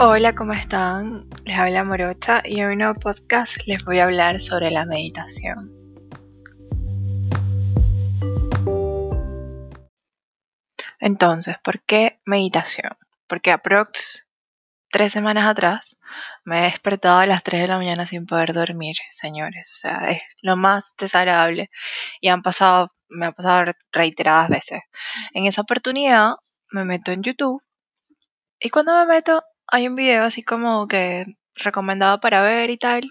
Hola, ¿cómo están? Les habla Morocha y en un nuevo podcast les voy a hablar sobre la meditación. Entonces, ¿por qué meditación? Porque aprox tres semanas atrás me he despertado a las 3 de la mañana sin poder dormir, señores. O sea, es lo más desagradable y han pasado, me ha pasado reiteradas veces. En esa oportunidad me meto en YouTube y cuando me meto hay un video así como que recomendado para ver y tal.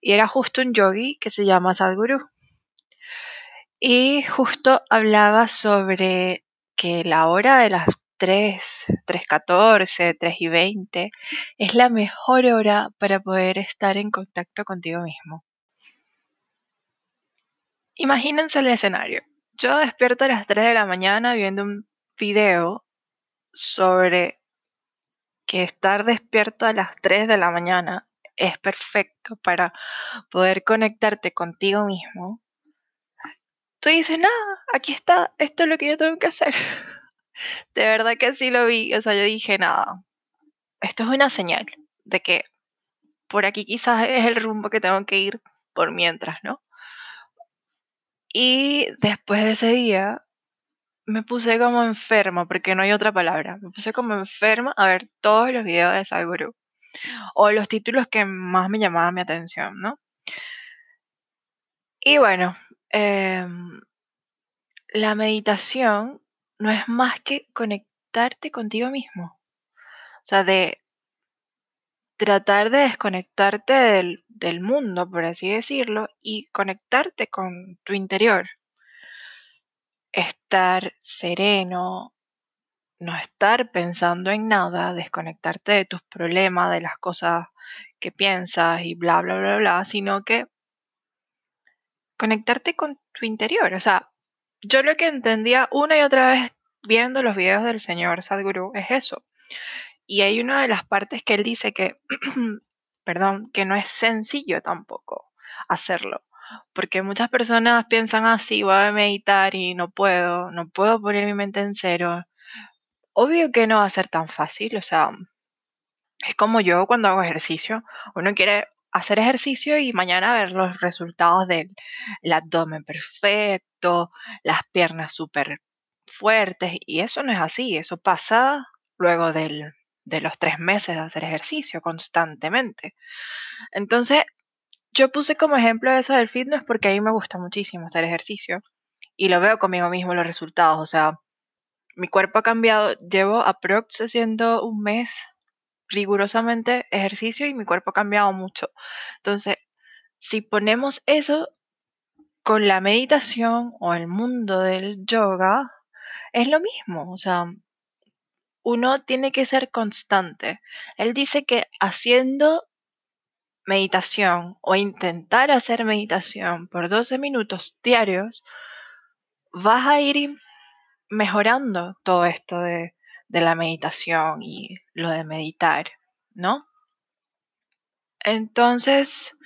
Y era justo un yogi que se llama Sadhguru. Y justo hablaba sobre que la hora de las 3, 3.14, 3 y 20 es la mejor hora para poder estar en contacto contigo mismo. Imagínense el escenario. Yo despierto a las 3 de la mañana viendo un video sobre que estar despierto a las 3 de la mañana es perfecto para poder conectarte contigo mismo, tú dices, nada, aquí está, esto es lo que yo tengo que hacer. De verdad que sí lo vi, o sea, yo dije, nada, esto es una señal de que por aquí quizás es el rumbo que tengo que ir por mientras, ¿no? Y después de ese día, me puse como enferma, porque no hay otra palabra. Me puse como enferma a ver todos los videos de Sadhguru. O los títulos que más me llamaban mi atención, ¿no? Y bueno, em, la meditación no es más que conectarte contigo mismo. O sea, de tratar de desconectarte del, del mundo, por así decirlo, y conectarte con tu interior estar sereno, no estar pensando en nada, desconectarte de tus problemas, de las cosas que piensas y bla, bla, bla, bla, sino que conectarte con tu interior. O sea, yo lo que entendía una y otra vez viendo los videos del señor Sadhguru es eso. Y hay una de las partes que él dice que, perdón, que no es sencillo tampoco hacerlo porque muchas personas piensan así, voy a meditar y no puedo, no puedo poner mi mente en cero. Obvio que no va a ser tan fácil, o sea, es como yo cuando hago ejercicio, uno quiere hacer ejercicio y mañana ver los resultados del abdomen perfecto, las piernas súper fuertes, y eso no es así, eso pasa luego del, de los tres meses de hacer ejercicio constantemente. Entonces, yo puse como ejemplo eso del fitness porque a mí me gusta muchísimo hacer ejercicio y lo veo conmigo mismo los resultados. O sea, mi cuerpo ha cambiado. Llevo aprox haciendo un mes rigurosamente ejercicio y mi cuerpo ha cambiado mucho. Entonces, si ponemos eso con la meditación o el mundo del yoga, es lo mismo. O sea, uno tiene que ser constante. Él dice que haciendo meditación o intentar hacer meditación por 12 minutos diarios, vas a ir mejorando todo esto de, la meditación y lo de meditar, ¿no? Entonces,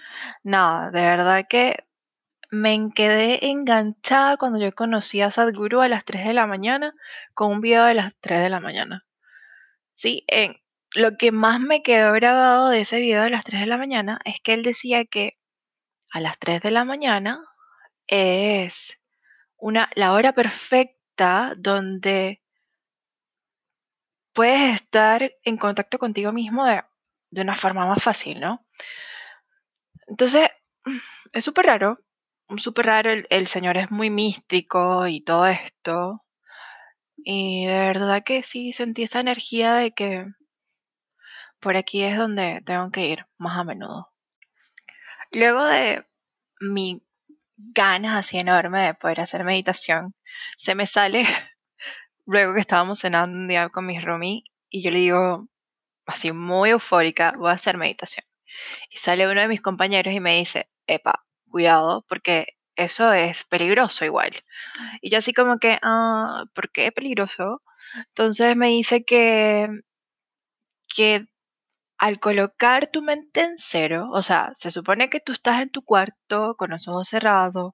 nada, de verdad que me quedé enganchada cuando yo conocí a Sadhguru a las 3 de la mañana con un video de las 3 de la mañana. Sí, en, lo que más me quedó grabado de ese video de las 3 de la mañana es que él decía que a las 3 de la mañana es una, la hora perfecta donde puedes estar en contacto contigo mismo de, una forma más fácil, ¿no? Entonces, es súper raro, súper raro, el, el señor es muy místico y todo esto. Y de verdad que sí sentí esa energía de que por aquí es donde tengo que ir más a menudo. Luego de mi ganas así enorme de poder hacer meditación, se me sale, luego que estábamos cenando un día con mis roomies, y yo le digo, así muy eufórica, voy a hacer meditación. Y sale uno de mis compañeros y me dice, epa, cuidado, porque eso es peligroso igual. Y yo así como que, ah, ¿por qué peligroso? Entonces me dice que, que al colocar tu mente en cero, o sea, se supone que tú estás en tu cuarto con los ojos cerrados,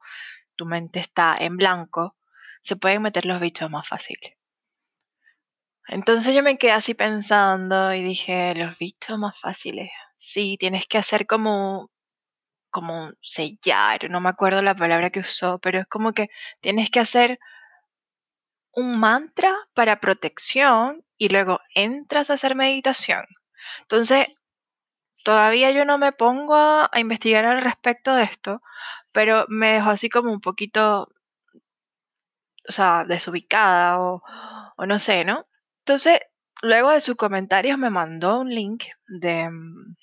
tu mente está en blanco, se pueden meter los bichos más fácil. Entonces yo me quedé así pensando y dije, los bichos más fáciles. Sí, tienes que hacer como, como sellar, no me acuerdo la palabra que usó, pero es como que tienes que hacer un mantra para protección y luego entras a hacer meditación. Entonces, todavía yo no me pongo a, investigar al respecto de esto, pero me dejó así como un poquito, o sea, desubicada o, no sé, ¿no? Entonces, luego de sus comentarios me mandó un link de, mm,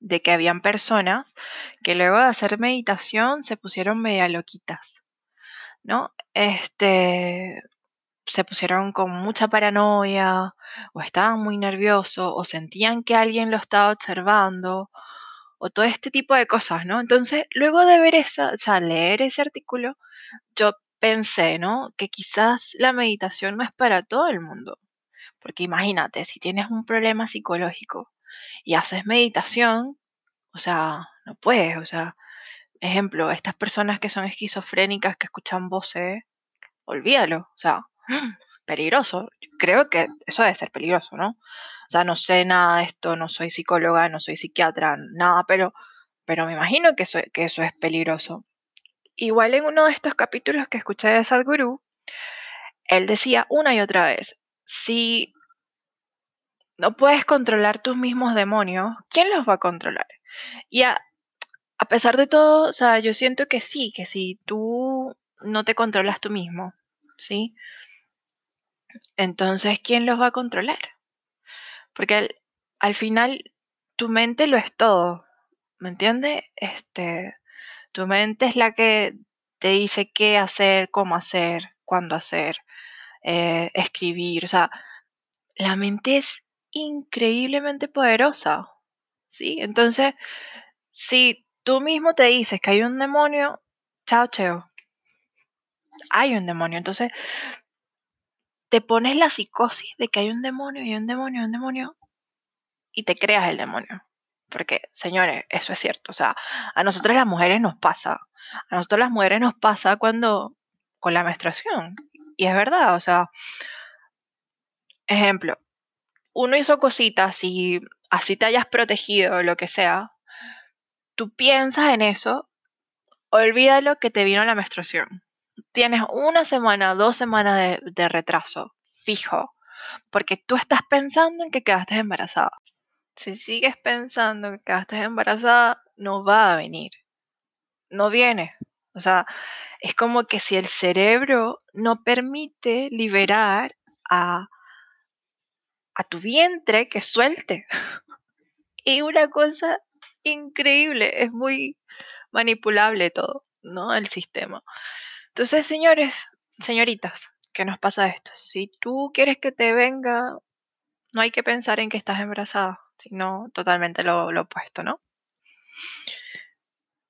de que habían personas que luego de hacer meditación se pusieron media loquitas, ¿no? Este, se pusieron con mucha paranoia o estaban muy nerviosos o sentían que alguien lo estaba observando o todo este tipo de cosas, ¿no? Entonces, luego de ver esa, o sea, leer ese artículo, yo pensé, ¿no? Que quizás la meditación no es para todo el mundo. Porque imagínate, si tienes un problema psicológico y haces meditación, o sea, no puedes, o sea, ejemplo, estas personas que son esquizofrénicas, que escuchan voces, olvídalo, o sea, peligroso. Creo que eso debe ser peligroso, ¿no? O sea, no sé nada de esto, no soy psicóloga, no soy psiquiatra, nada, pero, pero me imagino que eso, que eso es peligroso. Igual en uno de estos capítulos que escuché de Sadhguru, él decía una y otra vez, si no puedes controlar tus mismos demonios, ¿quién los va a controlar? Y a, a pesar de todo, o sea, yo siento que sí, que si tú no te controlas tú mismo, ¿sí? Entonces, ¿quién los va a controlar? Porque al, al final tu mente lo es todo, ¿me entiendes? Este, tu mente es la que te dice qué hacer, cómo hacer, cuándo hacer, eh, escribir. O sea, la mente es increíblemente poderosa, ¿sí? Entonces, si tú mismo te dices que hay un demonio, chao, cheo. Hay un demonio. Entonces, te pones la psicosis de que hay un demonio y un demonio y un demonio y te creas el demonio. Porque, señores, eso es cierto. O sea, a nosotras las mujeres nos pasa. A nosotras las mujeres nos pasa cuando, con la menstruación. Y es verdad, o sea, ejemplo, uno hizo cositas y así te hayas protegido lo que sea, tú piensas en eso, olvídalo que te vino la menstruación. Tienes una semana, dos semanas de, retraso, fijo, porque tú estás pensando en que quedaste embarazada. Si sigues pensando que quedaste embarazada, no va a venir. No viene. O sea, es como que si el cerebro no permite liberar a, a tu vientre que suelte. y una cosa increíble, es muy manipulable todo, ¿no? El sistema. Entonces, señores, señoritas, ¿qué nos pasa esto? Si tú quieres que te venga, no hay que pensar en que estás embarazada, sino totalmente lo, lo opuesto, ¿no?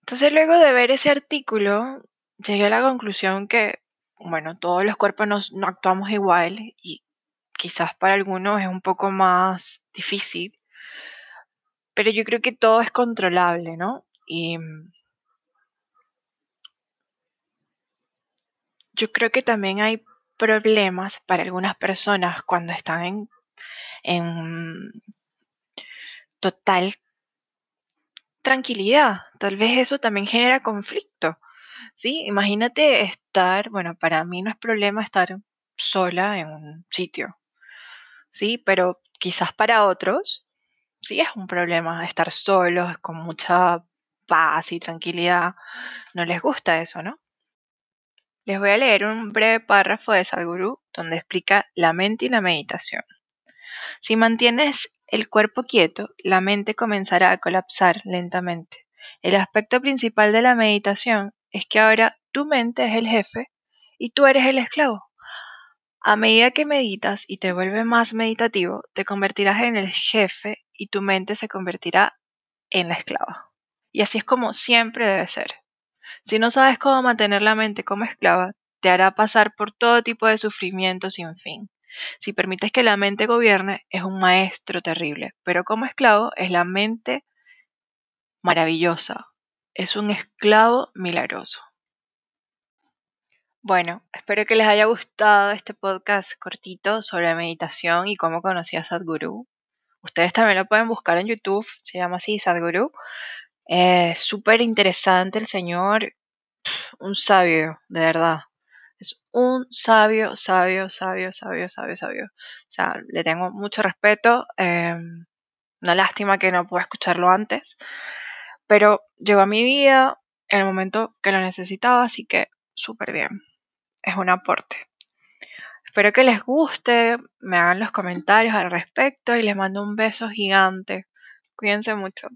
Entonces, luego de ver ese artículo, llegué a la conclusión que, bueno, todos los cuerpos no actuamos igual y quizás para algunos es un poco más difícil, pero yo creo que todo es controlable, ¿no? Y yo creo que también hay problemas para algunas personas cuando están en, total tranquilidad. Tal vez eso también genera conflicto. ¿Sí? Imagínate estar, bueno, para mí no es problema estar sola en un sitio, ¿sí? Pero quizás para otros sí es un problema estar solos, con mucha paz y tranquilidad. No les gusta eso, ¿no? Les voy a leer un breve párrafo de Sadhguru donde explica la mente y la meditación. Si mantienes el cuerpo quieto, la mente comenzará a colapsar lentamente. El aspecto principal de la meditación es que ahora tu mente es el jefe y tú eres el esclavo. A medida que meditas y te vuelves más meditativo, te convertirás en el jefe y tu mente se convertirá en la esclava. Y así es como siempre debe ser. Si no sabes cómo mantener la mente como esclava, te hará pasar por todo tipo de sufrimiento sin fin. Si permites que la mente gobierne, es un maestro terrible, pero como esclavo es la mente maravillosa, es un esclavo milagroso. Bueno, espero que les haya gustado este podcast cortito sobre meditación y cómo conocí a Sadhguru. Ustedes también lo pueden buscar en YouTube, se llama así Sadhguru. Es súper interesante el señor, un sabio, de verdad. Es un sabio, sabio, sabio, sabio, sabio, sabio. O sea, le tengo mucho respeto. Em, una lástima que no pude escucharlo antes. Pero llegó a mi vida en el momento que lo necesitaba, así que súper bien. Es un aporte. Espero que les guste, me hagan los comentarios al respecto y les mando un beso gigante. Cuídense mucho.